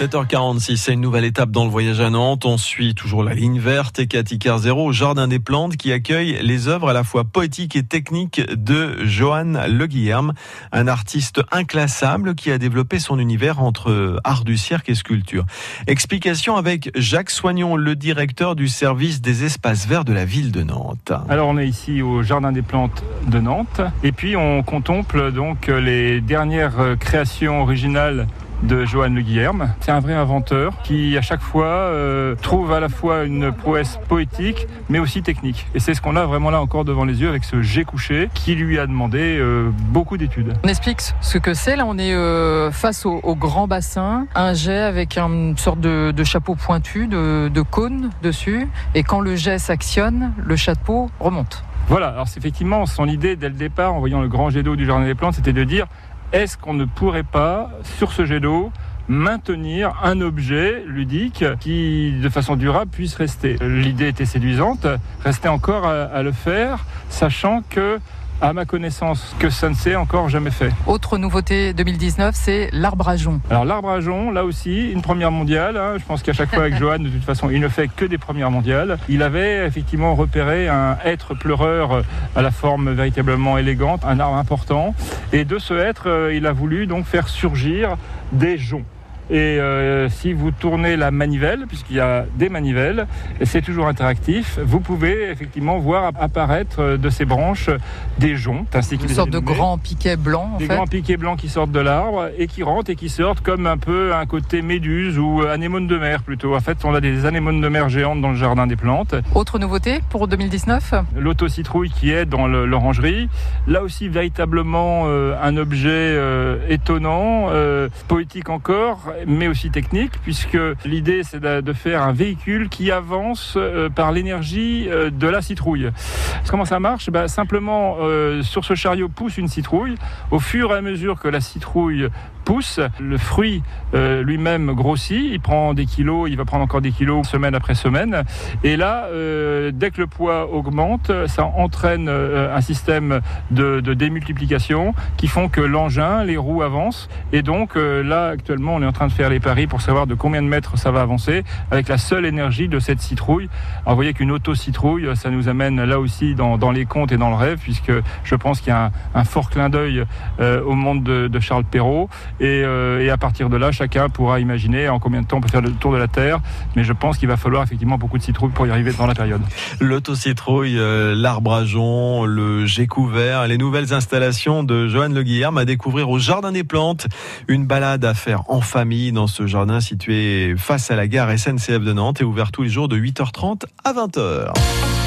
7h46, c'est une nouvelle étape dans le voyage à Nantes. On suit toujours la ligne verte et Cathy Carzero au Jardin des Plantes qui accueille les œuvres à la fois poétiques et techniques de Johan Le Guillerme, un artiste inclassable qui a développé son univers entre art du cirque et sculpture. Explication avec Jacques Soignon, le directeur du service des espaces verts de la ville de Nantes. Alors on est ici au Jardin des Plantes de Nantes et puis on contemple donc les dernières créations originales de Johan Le Guillerme. C'est un vrai inventeur qui à chaque fois euh, trouve à la fois une prouesse poétique mais aussi technique. Et c'est ce qu'on a vraiment là encore devant les yeux avec ce jet couché qui lui a demandé euh, beaucoup d'études. On explique ce que c'est. Là on est euh, face au, grand bassin, un jet avec une sorte de, chapeau pointu, de, de cône dessus. Et quand le jet s'actionne, le chapeau remonte. Voilà, alors c'est effectivement son idée dès le départ en voyant le grand jet d'eau du Jardin des Plantes, c'était de dire est-ce qu'on ne pourrait pas, sur ce jet d'eau, maintenir un objet ludique qui, de façon durable, puisse rester? L'idée était séduisante, restait encore à, le faire, sachant que à ma connaissance, que ça ne s'est encore jamais fait. Autre nouveauté 2019, c'est l'arbre à jonc. Alors l'arbre à jonc, là aussi, une première mondiale. Hein. Je pense qu'à chaque fois avec Johan, de toute façon, il ne fait que des premières mondiales. Il avait effectivement repéré un être pleureur à la forme véritablement élégante, un arbre important. Et de ce être, euh, il a voulu donc faire surgir des joncs. Et euh, si vous tournez la manivelle, puisqu'il y a des manivelles, et c'est toujours interactif, vous pouvez effectivement voir apparaître euh, de ces branches des joncs, ainsi Une sorte de grands piquets blancs. des grands piquets blancs qui sortent de l'arbre et qui rentrent et qui sortent comme un peu un côté méduse ou anémone de mer plutôt. En fait, on a des anémones de mer géantes dans le jardin des plantes. Autre nouveauté pour 2019 L'autocitrouille qui est dans l'orangerie. Là aussi, véritablement euh, un objet étonnant, poétique encore mais aussi technique, puisque l'idée c'est de faire un véhicule qui avance euh, par l'énergie euh, de la citrouille. Comment ça marche? Bah, Simplement, euh, sur ce chariot pousse une citrouille. Au fur et à mesure que la citrouille le fruit lui-même grossit, il prend des kilos, il va prendre encore des kilos semaine après semaine. Et là, dès que le poids augmente, ça entraîne un système de, de, démultiplication qui font que l'engin, les roues avancent. Et donc là, actuellement, on est en train de faire les paris pour savoir de combien de mètres ça va avancer avec la seule énergie de cette citrouille. Alors vous voyez qu'une auto-citrouille, ça nous amène là aussi dans, les contes et dans le rêve, puisque je pense qu'il y a un, fort clin d'œil euh, au monde de, Charles Perrault. Euh, et, à partir de là, chacun pourra imaginer en combien de temps on peut faire le tour de la Terre. Mais je pense qu'il va falloir effectivement beaucoup de citrouilles pour y arriver dans la période. L'auto-citrouille, euh, l'arbre à jonc, le jet couvert, les nouvelles installations de Johan Le Guillerme à découvrir au Jardin des Plantes. Une balade à faire en famille dans ce jardin situé face à la gare SNCF de Nantes et ouvert tous les jours de 8h30 à 20h.